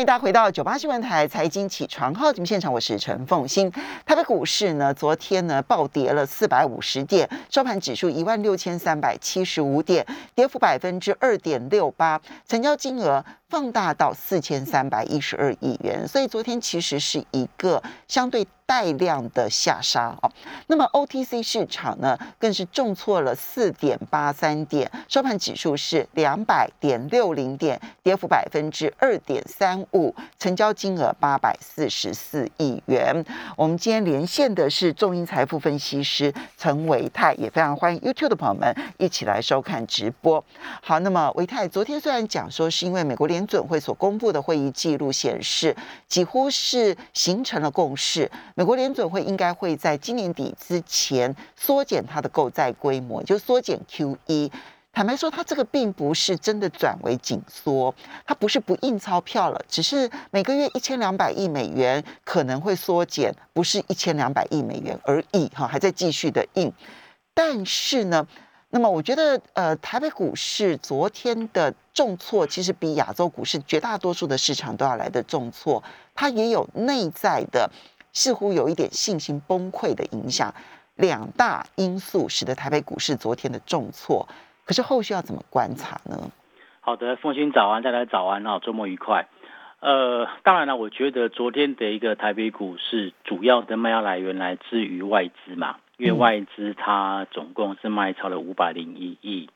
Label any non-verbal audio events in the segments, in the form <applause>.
欢迎大家回到九八新闻台财经起床号节目现场，我是陈凤欣。台北股市呢，昨天呢暴跌了四百五十点，收盘指数一万六千三百七十五点，跌幅百分之二点六八，成交金额放大到四千三百一十二亿元。所以昨天其实是一个相对。带量的下杀哦，那么 OTC 市场呢，更是重挫了四点八三点，收盘指数是两百点六零点，跌幅百分之二点三五，成交金额八百四十四亿元。我们今天连线的是众英财富分析师陈维泰，也非常欢迎 YouTube 的朋友们一起来收看直播。好，那么维泰昨天虽然讲说是因为美国联联准会所公布的会议记录显示，几乎是形成了共识。美国联准会应该会在今年底之前缩减它的购债规模，就缩减 QE。坦白说，它这个并不是真的转为紧缩，它不是不印钞票了，只是每个月一千两百亿美元可能会缩减，不是一千两百亿美元而已，哈，还在继续的印。但是呢，那么我觉得，呃，台北股市昨天的重挫，其实比亚洲股市绝大多数的市场都要来的重挫，它也有内在的。似乎有一点信心崩溃的影响，两大因素使得台北股市昨天的重挫。可是后续要怎么观察呢？好的，凤欣早安，再来早安哦，周末愉快。呃，当然了，我觉得昨天的一个台北股市主要的卖压来源来自于外资嘛，因为外资它总共是卖超了五百零一亿。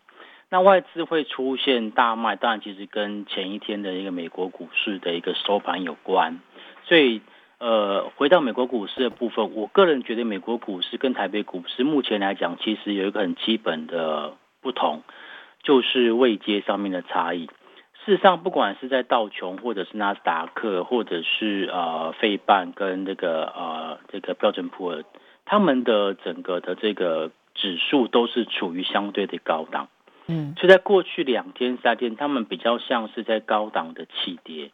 那外资会出现大卖，当然其实跟前一天的一个美国股市的一个收盘有关，所以。呃，回到美国股市的部分，我个人觉得美国股市跟台北股市目前来讲，其实有一个很基本的不同，就是位阶上面的差异。事实上，不管是在道琼，或者是纳斯达克，或者是呃费半跟这个呃这个标准普尔，他们的整个的这个指数都是处于相对的高档。嗯，所以在过去两天三天，他们比较像是在高档的起跌。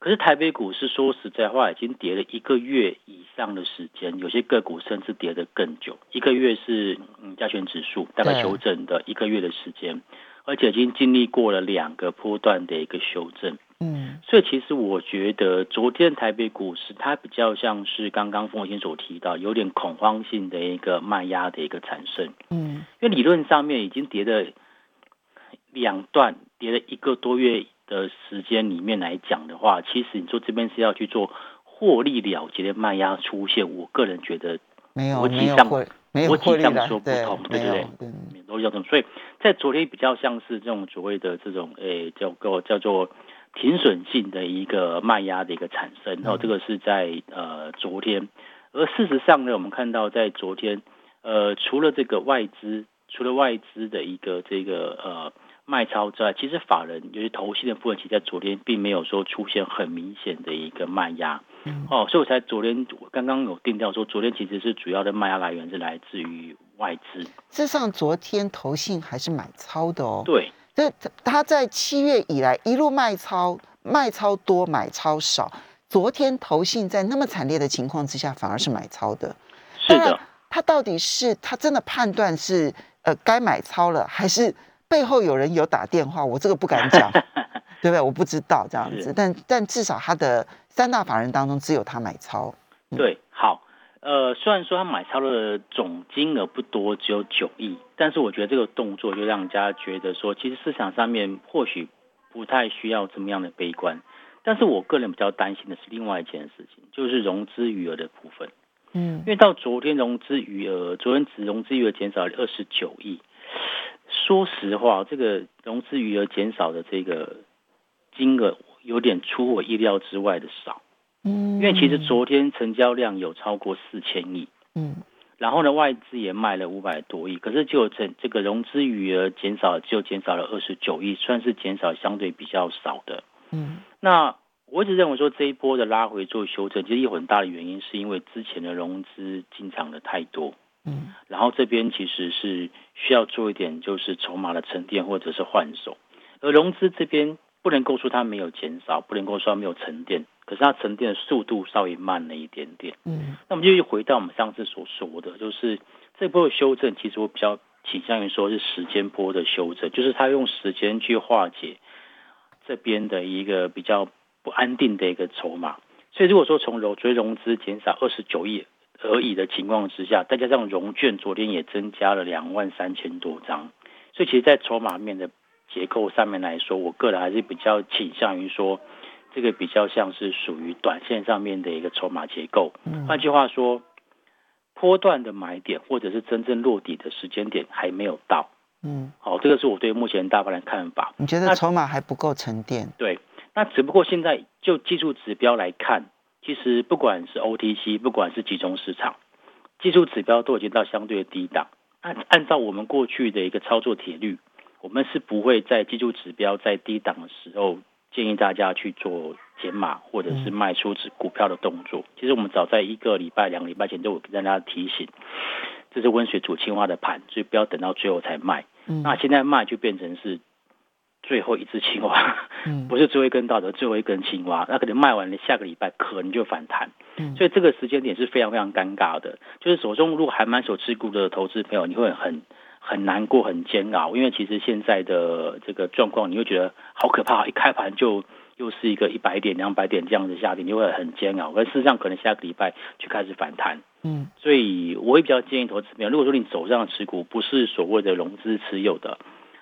可是台北股市说实在话，已经跌了一个月以上的时间，有些个股甚至跌得更久。一个月是嗯加权指数大概修正的一个月的时间，而且已经经历过了两个波段的一个修正。嗯，所以其实我觉得昨天台北股市它比较像是刚刚凤先所提到，有点恐慌性的一个卖压的一个产生。嗯，因为理论上面已经跌了两段，跌了一个多月。的时间里面来讲的话，其实你说这边是要去做获利了结的卖压出现，我个人觉得没有，没有会没有获利说不同，对对对，都是这种。所以在昨天比较像是这种所谓的这种诶叫做叫做停损性的一个卖压的一个产生，然后这个是在呃昨天，而事实上呢，我们看到在昨天呃除了这个外资，除了外资的一个这个呃。卖超之外，其实法人有些投信的部分，其实在昨天并没有说出现很明显的一个卖压，哦，所以我才昨天刚刚有定调说，昨天其实是主要的卖压来源是来自于外资。事实上，昨天投信还是买超的哦。对，这他在七月以来一路卖超，卖超多，买超少。昨天投信在那么惨烈的情况之下，反而是买超的。是的，他到底是他真的判断是呃该买超了，还是？背后有人有打电话，我这个不敢讲，<laughs> 对不对？我不知道这样子，但但至少他的三大法人当中只有他买超。对，好，呃，虽然说他买超的总金额不多，只有九亿，但是我觉得这个动作就让人家觉得说，其实市场上面或许不太需要这么样的悲观。但是我个人比较担心的是另外一件事情，就是融资余额的部分。嗯，因为到昨天融资余额，昨天只融资余额减少了二十九亿。说实话，这个融资余额减少的这个金额有点出我意料之外的少。嗯，因为其实昨天成交量有超过四千亿。嗯，然后呢，外资也卖了五百多亿，可是就这这个融资余额减少，就减少了二十九亿，算是减少相对比较少的。嗯，那我一直认为说这一波的拉回做修正，其实有很大的原因是因为之前的融资进场的太多。嗯，然后这边其实是需要做一点，就是筹码的沉淀或者是换手，而融资这边不能够说它没有减少，不能够说没有沉淀，可是它沉淀的速度稍微慢了一点点。嗯，那我们就回到我们上次所说的，就是这波的修正，其实我比较倾向于说是时间波的修正，就是它用时间去化解这边的一个比较不安定的一个筹码。所以如果说从融追融资减少二十九亿而已的情况之下，再加上融券昨天也增加了两万三千多张，所以其实，在筹码面的结构上面来说，我个人还是比较倾向于说，这个比较像是属于短线上面的一个筹码结构。换句话说，波段的买点或者是真正落底的时间点还没有到。嗯，好，这个是我对目前大盘的看法。你觉得筹码还不够沉淀？对，那只不过现在就技术指标来看，其实不管是 OTC，不管是集中市场，技术指标都已经到相对的低档。按按照我们过去的一个操作铁律，我们是不会在技术指标在低档的时候建议大家去做减码或者是卖出指股票的动作。其实我们早在一个礼拜、两个礼拜前都有跟大家提醒。这是温水煮青蛙的盘，所以不要等到最后才卖。那现在卖就变成是最后一只青蛙，<laughs> 不是最后一根稻草最后一根青蛙。那可能卖完了，下个礼拜可能就反弹。所以这个时间点是非常非常尴尬的。就是手中如果还满手持股的投资朋友，你会很很难过、很煎熬，因为其实现在的这个状况，你会觉得好可怕。一开盘就又是一个一百点、两百点这样的下跌，你会很煎熬。而事实上，可能下个礼拜就开始反弹。嗯，所以我会比较建议投资朋友，如果说你手上持股不是所谓的融资持有的，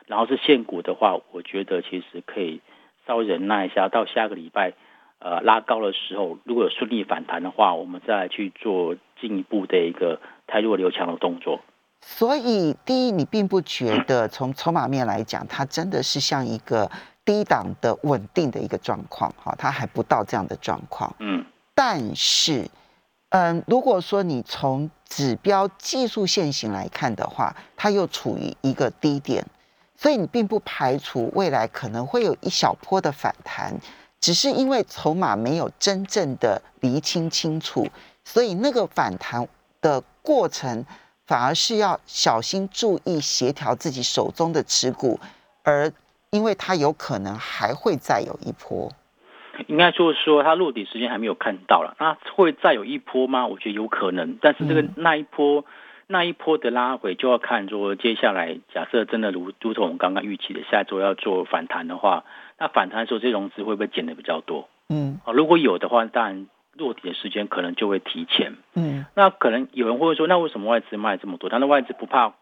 然后是现股的话，我觉得其实可以稍微忍耐一下，到下个礼拜呃拉高的时候，如果有顺利反弹的话，我们再去做进一步的一个太弱留强的动作。所以，第一，你并不觉得从筹码面来讲，它真的是像一个低档的稳定的一个状况，哈，它还不到这样的状况。嗯，但是。嗯，如果说你从指标技术线型来看的话，它又处于一个低点，所以你并不排除未来可能会有一小波的反弹，只是因为筹码没有真正的厘清清楚，所以那个反弹的过程反而是要小心注意协调自己手中的持股，而因为它有可能还会再有一波。应该就是说，它落底时间还没有看到了，那会再有一波吗？我觉得有可能，但是这个那一波那一波的拉回就要看说，接下来假设真的如如同我们刚刚预期的，下周要做反弹的话，那反弹的时候这融资会不会减的比较多？嗯，啊，如果有的话，当然落地的时间可能就会提前。嗯，那可能有人会说，那为什么外资卖这么多？他的外资不怕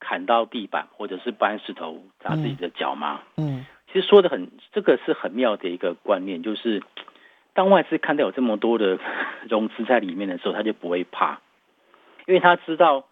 砍到地板，或者是搬石头砸自己的脚吗？嗯。其实说的很，这个是很妙的一个观念，就是当外资看到有这么多的 <laughs> 融资在里面的时候，他就不会怕，因为他知道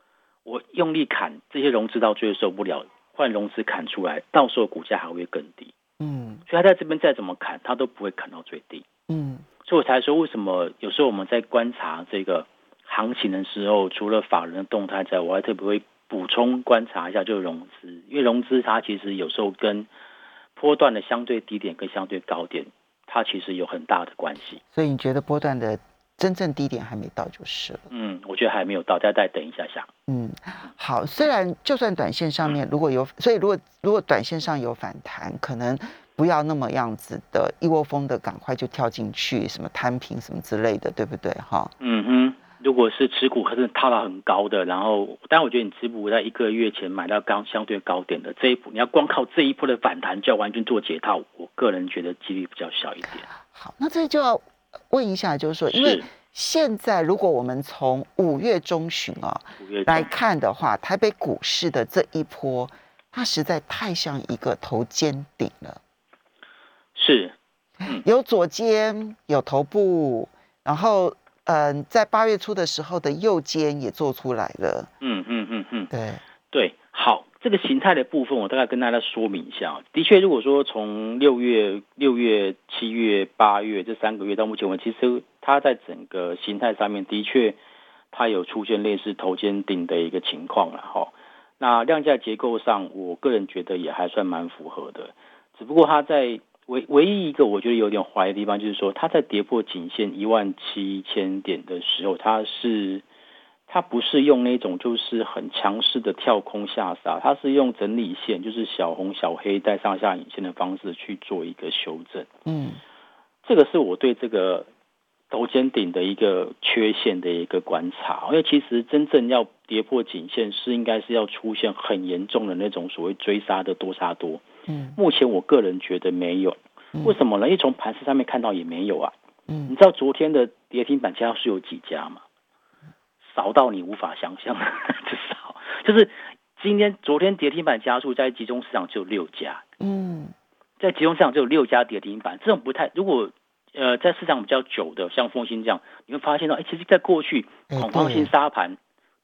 我用力砍这些融资到最后受不了，换融资砍出来，到时候股价还会更低。嗯，所以他在这边再怎么砍，他都不会砍到最低。嗯，所以我才说为什么有时候我们在观察这个行情的时候，除了法人的动态之外，我还特别会补充观察一下，就是融资，因为融资它其实有时候跟波段的相对低点跟相对高点，它其实有很大的关系。所以你觉得波段的真正低点还没到就是了。嗯，我觉得还没有到，再再等一下下。嗯，好。虽然就算短线上面如果有，所以如果如果短线上有反弹，可能不要那么样子的一窝蜂的赶快就跳进去，什么摊平什么之类的，对不对？哈。嗯哼。如果是持股可是套到很高的，然后，但我觉得你持股在一个月前买到刚相对高点的这一波，你要光靠这一波的反弹就要完全做解套，我个人觉得几率比较小一点。好，那这就要问一下，就是说，因为现在如果我们从五月中旬啊来看的话，台北股市的这一波，它实在太像一个头肩顶了。是，有左肩，有头部，然后。嗯，在八月初的时候的右肩也做出来了。嗯嗯嗯嗯，对对，好，这个形态的部分我大概跟大家说明一下。的确，如果说从六月、六月、七月、八月这三个月到目前为止，其实它在整个形态上面的确它有出现类似头肩顶的一个情况了哈。那量价结构上，我个人觉得也还算蛮符合的，只不过它在。唯唯一一个我觉得有点怀疑的地方，就是说它在跌破颈线一万七千点的时候，它是它不是用那种就是很强势的跳空下杀，它是用整理线，就是小红小黑带上下影线的方式去做一个修正。嗯，这个是我对这个头肩顶的一个缺陷的一个观察，因为其实真正要跌破颈线，是应该是要出现很严重的那种所谓追杀的多杀多。嗯，目前我个人觉得没有，为什么呢？因为从盘势上面看到也没有啊。嗯你知道昨天的跌停板家数有几家吗？少到你无法想象，<laughs> 至少就是今天昨天跌停板家数在集中市场只有六家，嗯在集中市场只有六家跌停板，这种不太如果。呃，在市场比较久的，像风兴这样，你会发现到，哎，其实，在过去哎恐慌性对杀盘，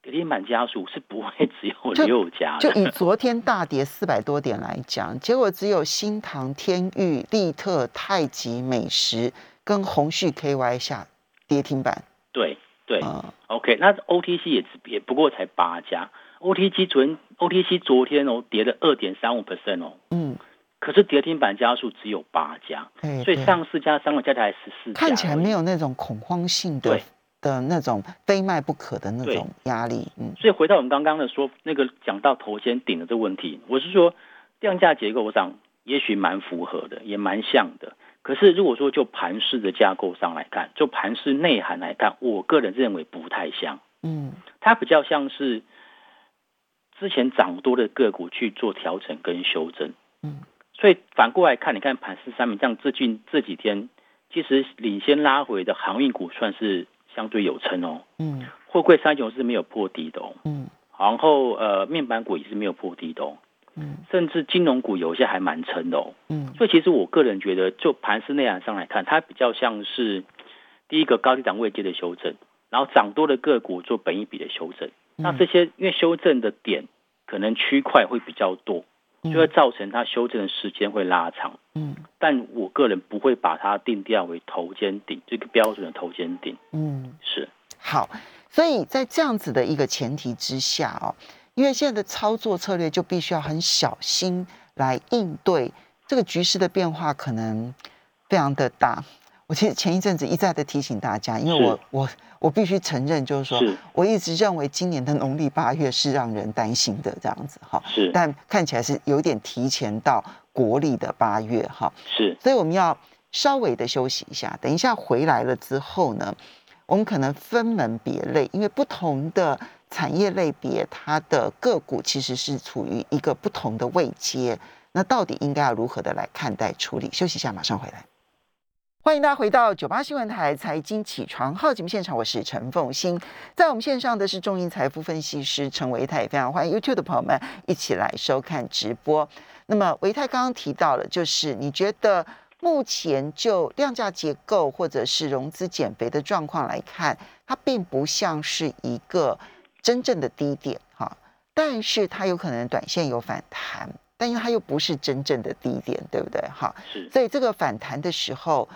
跌停板家数是不会只有六家的。就以昨天大跌四百多点来讲，结果只有新唐、天域、利特、太极、美食跟宏旭 KY 下跌停板。对对、嗯 o k 那 OTC 也只也不过才八家，OTC 昨天 OTC 昨天哦跌了二点三五 percent 哦，嗯，可是跌停板家数只有八家，对，所以上市加三个加起来十四家，看起来没。有那种恐慌性的对的那种非卖不可的那对种压力。嗯所以回到我们刚刚的说，那个讲到头先顶的这个问题，我是说量价结构上也许蛮符合的，也蛮像的。可是如果说就盘势的架构上来看，就盘势内涵来看，我个人认为不太像，嗯它比较像是之前涨多的个股去做调整跟修正。嗯所以反过来看，你看盘势上面，像最近这几天，其实领先拉回的航运股算是相对有撑哦，嗯。货柜三雄是没有破底的哦。嗯。然后呃，面板股也是没有破底的哦，嗯。甚至金融股有些还蛮撑的哦。嗯。所以其实我个人觉得，就盘势内涵上来看，它比较像是第一个高低档位阶的修正，然后涨多的个股做本一比的修正。那这些因为修正的点可能区块会比较多，就会造成它修正的时间会拉长。嗯但我个人不会把它定调为头肩顶这个标准的头肩顶，嗯。是好，所以在这样子的一个前提之下哦，因为现在的操作策略就必须要很小心来应对这个局势的变化，可能非常的大。我其实前一阵子一再的提醒大家，因为我我我必须承认，就是说是我一直认为今年的农历八月是让人担心的这样子哈，是但看起来是有点提前到国历的八月哈，是所以我们要稍微的休息一下，等一下回来了之后呢，我们可能分门别类，因为不同的产业类别，它的个股其实是处于一个不同的位阶，那到底应该要如何的来看待处理？休息一下，马上回来。欢迎大家回到九八新闻台财经起床号节目现场，我是陈凤欣，在我们线上的是中银财富分析师陈维泰，也非常欢迎 YouTube 的朋友们一起来收看直播。那么维泰刚刚提到了，就是你觉得目前就量价结构或者是融资减肥的状况来看，它并不像是一个真正的低点哈，但是它有可能短线有反弹，但因为它又不是真正的低点，对不对？哈，是所以这个反弹的时候，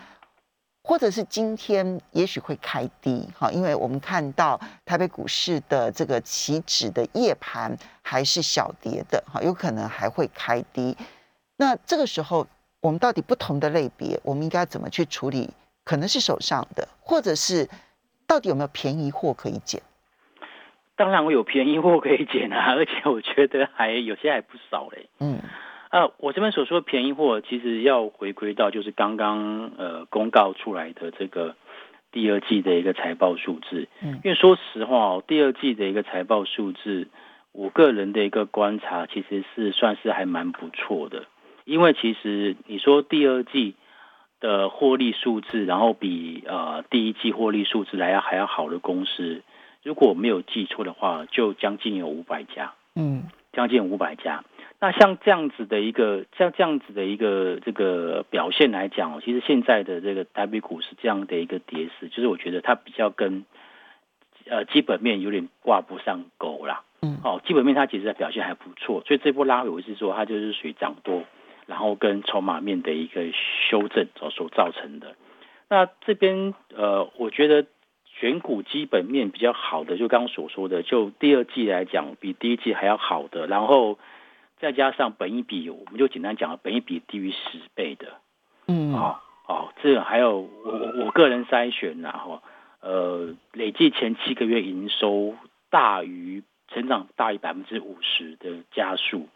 或者是今天也许会开低，哈，因为我们看到台北股市的这个期指的夜盘还是小跌的，哈，有可能还会开低。那这个时候，我们到底不同的类别，我们应该怎么去处理？可能是手上的，或者是到底有没有便宜货可以捡？当然我有便宜货可以捡啊，而且我觉得还有些还不少嘞。嗯呃，我这边所说的便宜货，其实要回归到就是刚刚呃公告出来的这个第二季的一个财报数字。嗯因为说实话哦，第二季的一个财报数字，我个人的一个观察其实是算是还蛮不错的。因为其实你说第二季的获利数字，然后比呃第一季获利数字来要还要好的公司，如果我没有记错的话，就将近有五百家。嗯将近五百家。那像这样子的一个像这样子的一个这个表现来讲哦，其实现在的这个台北股是这样的一个跌势，就是我觉得它比较跟呃基本面有点挂不上钩啦。嗯哦，基本面它其实表现还不错，所以这波拉回我是说它就是属于涨多，然后跟筹码面的一个修正所所造成的。那这边呃，我觉得选股基本面比较好的，就刚刚所说的，就第二季来讲，比第一季还要好的，然后再加上本一比，我们就简单讲了，本一比低于十倍的，嗯哦哦，这个还有我我我个人筛选然后呃，累计前七个月营收大于成长大于百分之五十的加速，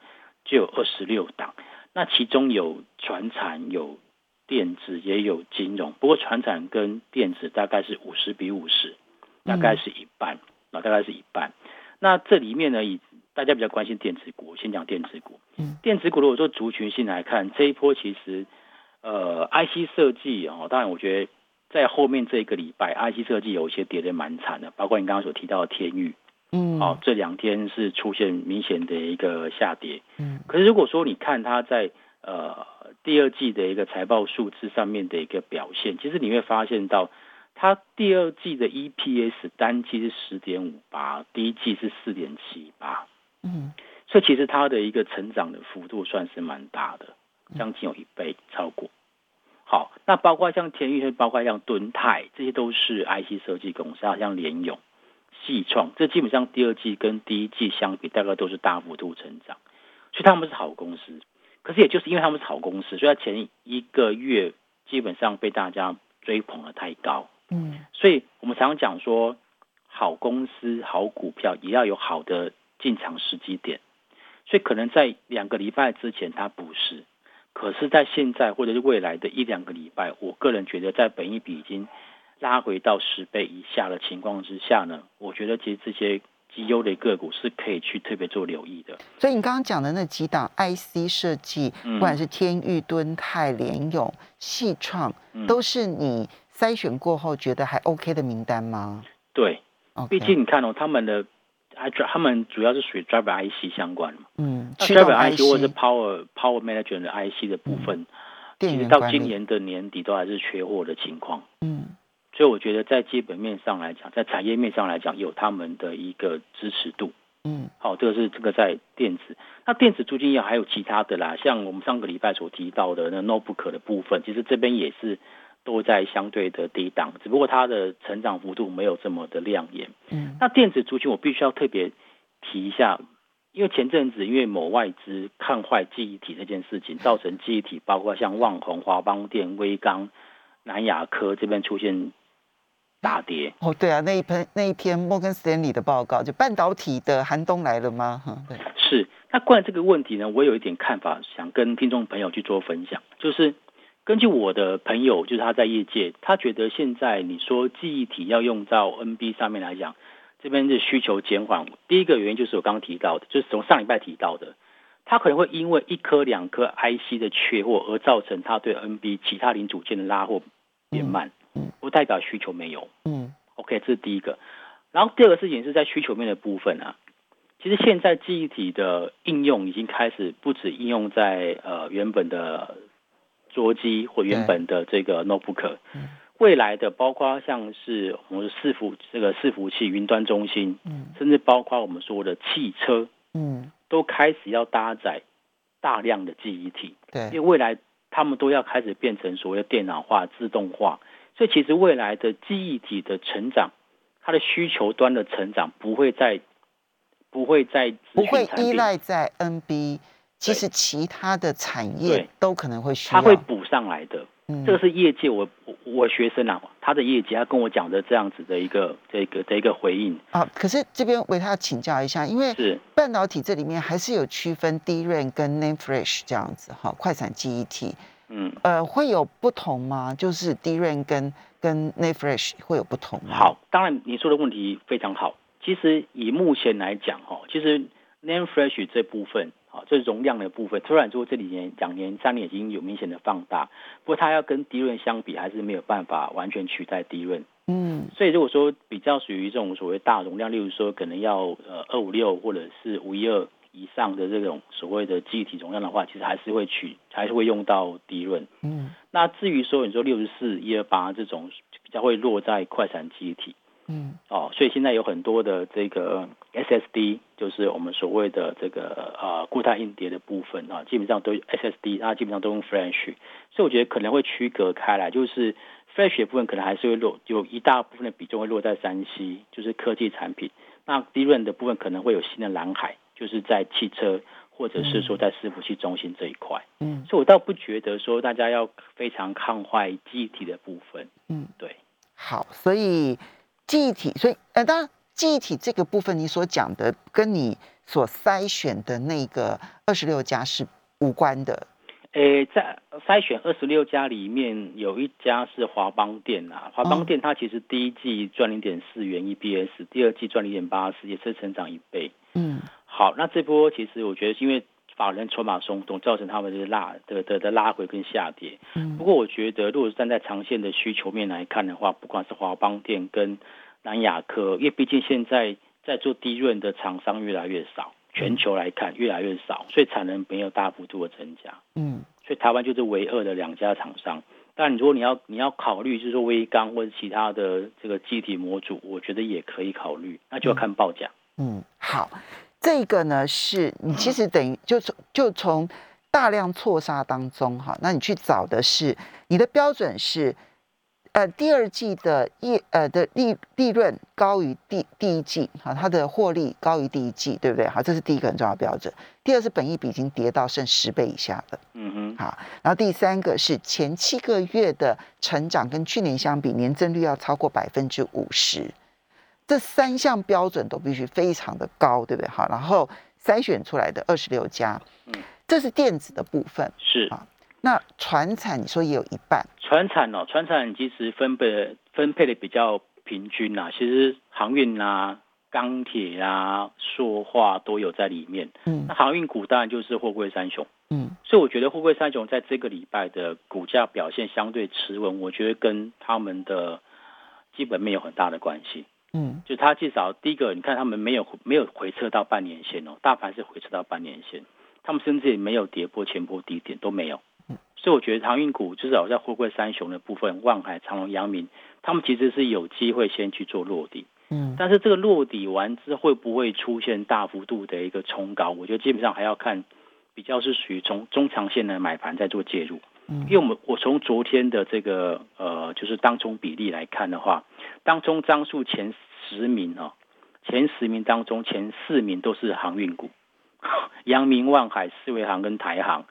就有二十六档，那其中有船产有。电子也有金融，不过船产跟电子大概是五十比五十，大概是一半，啊、大概是一半。那这里面呢，以大家比较关心电子股，先讲电子股。嗯，电子股如果说族群性来看，这一波其实呃，IC 设计哦，当然我觉得在后面这一个礼拜，IC 设计有一些跌得蛮惨的，包括你刚刚所提到的天域，嗯，哦，这两天是出现明显的一个下跌。嗯，可是如果说你看它在呃第二季的一个财报数字上面的一个表现，其实你会发现到它第二季的 EPS 单季是十点五八，第一季是四点七八，嗯，所以其实它的一个成长的幅度算是蛮大的，将近有一倍超过。好，那包括像天域，包括像敦泰，这些都是 IC 设计公司，好像联咏、细创，这基本上第二季跟第一季相比，大概都是大幅度成长，所以他们是好公司。可是也就是因为他们是好公司，所以它前一个月基本上被大家追捧的太高。嗯，所以我们常常讲说，好公司、好股票也要有好的进场时机点。所以可能在两个礼拜之前它不是，可是在现在或者是未来的一两个礼拜，我个人觉得在本一比已经拉回到十倍以下的情况之下呢，我觉得其实这些绩优的个股是可以去特别做留意的。所以你刚刚讲的那几档 IC 设计，嗯不管是天域、敦泰、联咏、细创，嗯都是你筛选过后觉得还 OK 的名单吗？对毕竟你看哦，他们的 I 他们主要是属于 driver IC 相关的嘛。嗯，那 driver IC 或者是 power power management 的 IC 的部分，电其实到今年的年底都还是缺货的情况。嗯所以我觉得在基本面上来讲，在产业面上来讲，有他们的一个支持度。嗯好，这个是这个在电子。那电子租金业还有其他的啦，像我们上个礼拜所提到的那 notebook 的部分，其实这边也是都在相对的低档，只不过它的成长幅度没有这么的亮眼。嗯那电子族群我必须要特别提一下，因为前阵子因为某外资看坏记忆体这件事情，造成记忆体包括像旺宏、华邦电、威刚、南亚科这边出现大跌。哦，对啊，那一篇那一篇摩根斯坦利的报告，就半导体的寒冬来了吗？哈，对，是，那关于这个问题呢，我有一点看法，想跟听众朋友去做分享，就是根据我的朋友，就是他在业界，他觉得现在你说记忆体要用到 NB 上面来讲，这边的需求减缓，第一个原因就是我刚刚提到的，就是从上礼拜提到的，他可能会因为一颗两颗 IC 的缺货而造成他对 NB 其他零组件的拉货变慢，嗯不代表需求没有。嗯 OK，这是第一个。然后第二个事情是在需求面的部分啊，其实现在记忆体的应用已经开始不止应用在呃原本的桌机或原本的这个 notebook，嗯。未来的包括像是我们的伺服这个伺服器、云端中心，嗯。甚至包括我们说的汽车，嗯，都开始要搭载大量的记忆体。对。因为，未来他们都要开始变成所谓的电脑化、自动化，所以其实未来的记忆体的成长，它的需求端的成长不会再不会再不会依赖在 NB，其实其他的产业都可能会需要，它会补上来的。嗯这个是业界我我我学生啊，他的业界他跟我讲的这样子的一个这个的一个回应啊，可是这边为他请教一下，因为是半导体这里面还是有区分 DRAM 跟 NAND Flash 这样子哈，快闪记忆体，嗯呃，会有不同吗？就是 DRAM 跟跟 NAND Flash 会有不同吗？好，当然你说的问题非常好。其实以目前来讲，哈，其实 NAND Flash 这部分，啊，这容量的部分，突然说这几年、两年、三年已经有明显的放大，不过它要跟低润相比，还是没有办法完全取代低润。嗯所以如果说比较属于这种所谓大容量，例如说可能要呃二五六或者是五一二以上的这种所谓的记忆体容量的话，其实还是会取，还是会用到低润。嗯那至于说你说六十四、一二八这种比较会落在快闪记忆体。嗯哦，所以现在有很多的这个 SSD，就是我们所谓的这个呃固态硬碟的部分啊，基本上都 SSD，它基本上都用 Flash，所以我觉得可能会区隔开来，就是 Flash 的部分可能还是会落有一大部分的比重会落在山西就是科技产品。那 DRAM 的部分可能会有新的蓝海，就是在汽车或者是说在伺服器中心这一块。嗯所以我倒不觉得说大家要非常抗坏记忆体的部分，嗯，对。好，所以记忆体，所以呃，当然记忆体这个部分，你所讲的跟你所筛选的那个二十六家是无关的。诶，在筛选二十六家里面，有一家是华邦店啊。华邦店它其实第一季赚零点四元 EPS，第二季赚零点八四，也是成长一倍。嗯好，那这波其实我觉得，因为法人筹码松动，造成他们的拉的的的拉回跟下跌。嗯不过我觉得，如果是站在长线的需求面来看的话，不管是华邦店跟南亚科，因为毕竟现在在做低润的厂商越来越少，全球来看越来越少，所以产能没有大幅度的增加。嗯所以台湾就是唯二的两家厂商。但如果你要你要考虑，就是说微钢或者其他的这个机体模组，我觉得也可以考虑，那就要看报价。嗯，好，这个呢是你其实等于就从就从大量错杀当中哈，那你去找的是你的标准是。呃，第二季的业呃的利利润高于第第一季，哈，它的获利高于第一季，对不对？好，这是第一个很重要的标准。第二是本益比已经跌到剩十倍以下了，嗯哼，好，然后第三个是前七个月的成长跟去年相比，年增率要超过百分之五十，这三项标准都必须非常的高，对不对？好，然后筛选出来的二十六家，嗯这是电子的部分。是好那船产你说也有一半，船产哦，船产其实分配分配的比较平均啦。其实航运啊、钢铁啊、塑化都有在里面。嗯那航运股当然就是货柜三雄，嗯所以我觉得货柜三雄在这个礼拜的股价表现相对持稳，我觉得跟他们的基本面有很大的关系。嗯就他至少第一个，你看他们没有没有回撤到半年线哦，大盘是回撤到半年线，他们甚至也没有跌破前波低点都没有。所以我觉得航运股至少在货柜三雄的部分，万海、长隆、阳明，他们其实是有机会先去做落地。嗯但是这个落底完之后会不会出现大幅度的一个冲高？我觉得基本上还要看，比较是属于从中长线的买盘在做介入。嗯因为我们我从昨天的这个呃就是当中比例来看的话，当中张数前十名哦，前十名当中前四名都是航运股，<laughs> 阳明、万海、四维航跟台航，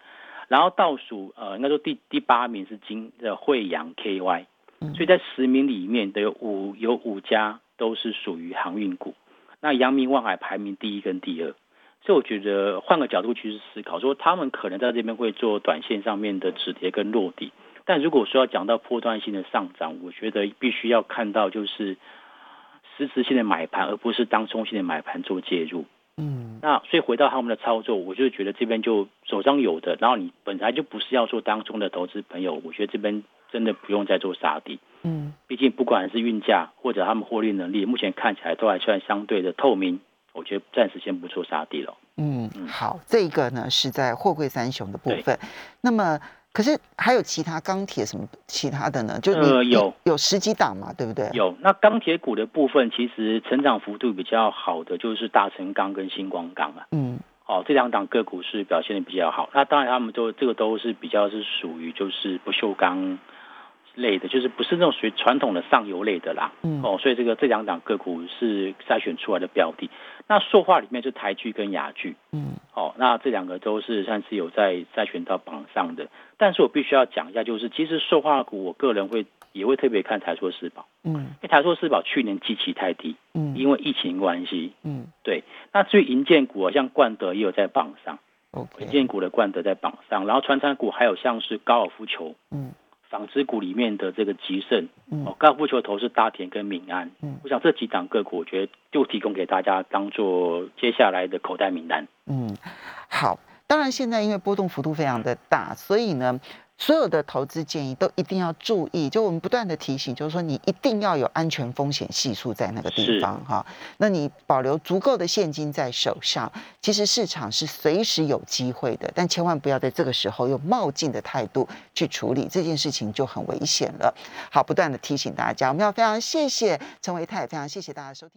然后倒数呃应该说第第八名是金的惠阳 KY，嗯所以在十名里面的有五有五家都是属于航运股，那阳明、万海排名第一跟第二。所以我觉得换个角度去思考，说他们可能在这边会做短线上面的止跌跟落地，但如果说要讲到波段性的上涨，我觉得必须要看到就是实质性的买盘，而不是当冲性的买盘做介入。嗯那所以回到他们的操作，我就觉得这边就手上有的，然后你本来就不是要做当中的投资朋友，我觉得这边真的不用再做杀低。嗯毕竟不管是运价或者他们获利能力，目前看起来都还算相对的透明。我觉得暂时先不做杀低了。嗯，嗯好，这个呢是在货柜三雄的部分。那么，可是还有其他钢铁什么其他的呢？就呃有有十几档嘛，对不对？有那钢铁股的部分，其实成长幅度比较好的就是大成钢跟星光钢啊。嗯哦，这两档个股是表现的比较好。那当然，他们都这个都是比较是属于就是不锈钢类的，就是不是那种属于传统的上游类的啦。嗯哦，所以这个这两档个股是筛选出来的标的。那塑化里面就台剧跟雅剧，嗯哦，那这两个都是算是有在筛选到榜上的。但是我必须要讲一下，就是其实塑化股，我个人会也会特别看台塑四宝，嗯因为台塑四宝去年基期太低，嗯因为疫情关系。嗯对，那至于银建股啊，像冠德也有在榜上。银建股的冠德在榜上，然后传产股还有像是高尔夫球、嗯纺织股里面的这个吉盛，嗯哦，高尔夫球投是大田跟民安，嗯我想这几档个股，我觉得就提供给大家当做接下来的口袋名单。嗯，好。当然，现在因为波动幅度非常的大，所以呢，所有的投资建议都一定要注意。就我们不断的提醒，就是说你一定要有安全风险系数在那个地方哈。那你保留足够的现金在手上，其实市场是随时有机会的，但千万不要在这个时候用冒进的态度去处理这件事情，就很危险了。好，不断的提醒大家，我们要非常谢谢陈维泰，非常谢谢大家收听。